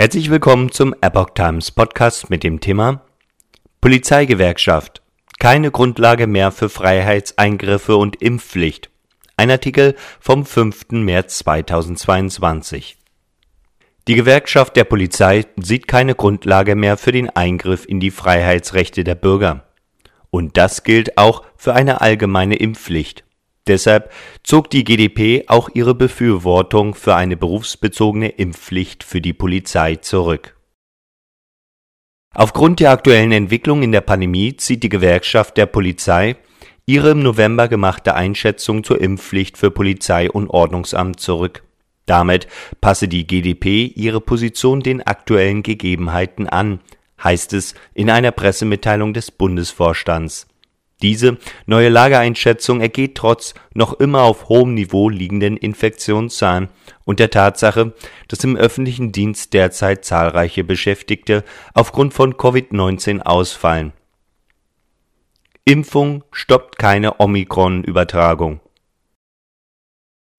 Herzlich willkommen zum Epoch Times Podcast mit dem Thema Polizeigewerkschaft. Keine Grundlage mehr für Freiheitseingriffe und Impfpflicht. Ein Artikel vom 5. März 2022. Die Gewerkschaft der Polizei sieht keine Grundlage mehr für den Eingriff in die Freiheitsrechte der Bürger. Und das gilt auch für eine allgemeine Impfpflicht. Deshalb zog die GdP auch ihre Befürwortung für eine berufsbezogene Impfpflicht für die Polizei zurück. Aufgrund der aktuellen Entwicklung in der Pandemie zieht die Gewerkschaft der Polizei ihre im November gemachte Einschätzung zur Impfpflicht für Polizei und Ordnungsamt zurück. Damit passe die GdP ihre Position den aktuellen Gegebenheiten an, heißt es in einer Pressemitteilung des Bundesvorstands. Diese neue Lageeinschätzung ergeht trotz noch immer auf hohem Niveau liegenden Infektionszahlen und der Tatsache, dass im öffentlichen Dienst derzeit zahlreiche Beschäftigte aufgrund von Covid-19 ausfallen. Impfung stoppt keine Omikron-Übertragung.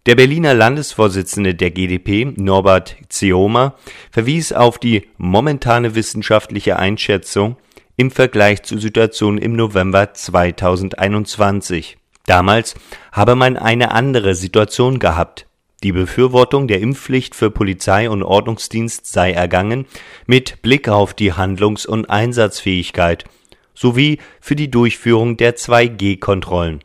Der Berliner Landesvorsitzende der GdP, Norbert Zioma, verwies auf die momentane wissenschaftliche Einschätzung im Vergleich zur Situation im November 2021. Damals habe man eine andere Situation gehabt. Die Befürwortung der Impfpflicht für Polizei und Ordnungsdienst sei ergangen mit Blick auf die Handlungs- und Einsatzfähigkeit sowie für die Durchführung der 2G-Kontrollen.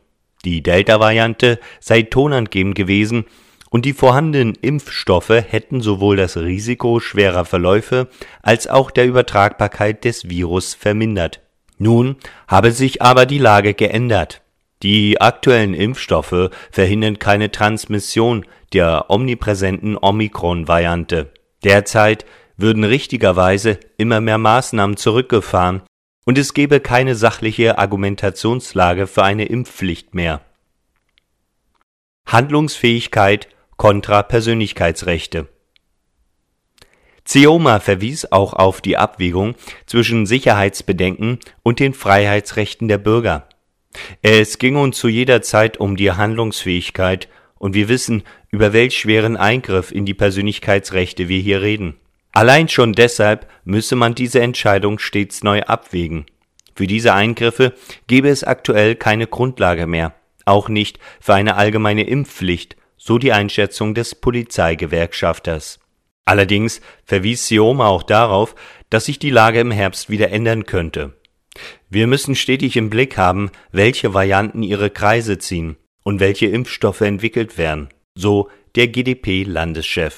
Die Delta-Variante sei tonangebend gewesen und die vorhandenen Impfstoffe hätten sowohl das Risiko schwerer Verläufe als auch der Übertragbarkeit des Virus vermindert. Nun habe sich aber die Lage geändert. Die aktuellen Impfstoffe verhindern keine Transmission der omnipräsenten Omikron-Variante. Derzeit würden richtigerweise immer mehr Maßnahmen zurückgefahren und es gäbe keine sachliche Argumentationslage für eine Impfpflicht mehr. Handlungsfähigkeit kontra Persönlichkeitsrechte. Zioma verwies auch auf die Abwägung zwischen Sicherheitsbedenken und den Freiheitsrechten der Bürger. Es ging uns zu jeder Zeit um die Handlungsfähigkeit, und wir wissen, über welch schweren Eingriff in die Persönlichkeitsrechte wir hier reden. Allein schon deshalb müsse man diese Entscheidung stets neu abwägen. Für diese Eingriffe gebe es aktuell keine Grundlage mehr, auch nicht für eine allgemeine Impfpflicht, so die Einschätzung des Polizeigewerkschafters. Allerdings verwies Sioma auch darauf, dass sich die Lage im Herbst wieder ändern könnte. Wir müssen stetig im Blick haben, welche Varianten ihre Kreise ziehen und welche Impfstoffe entwickelt werden, so der GdP-Landeschef.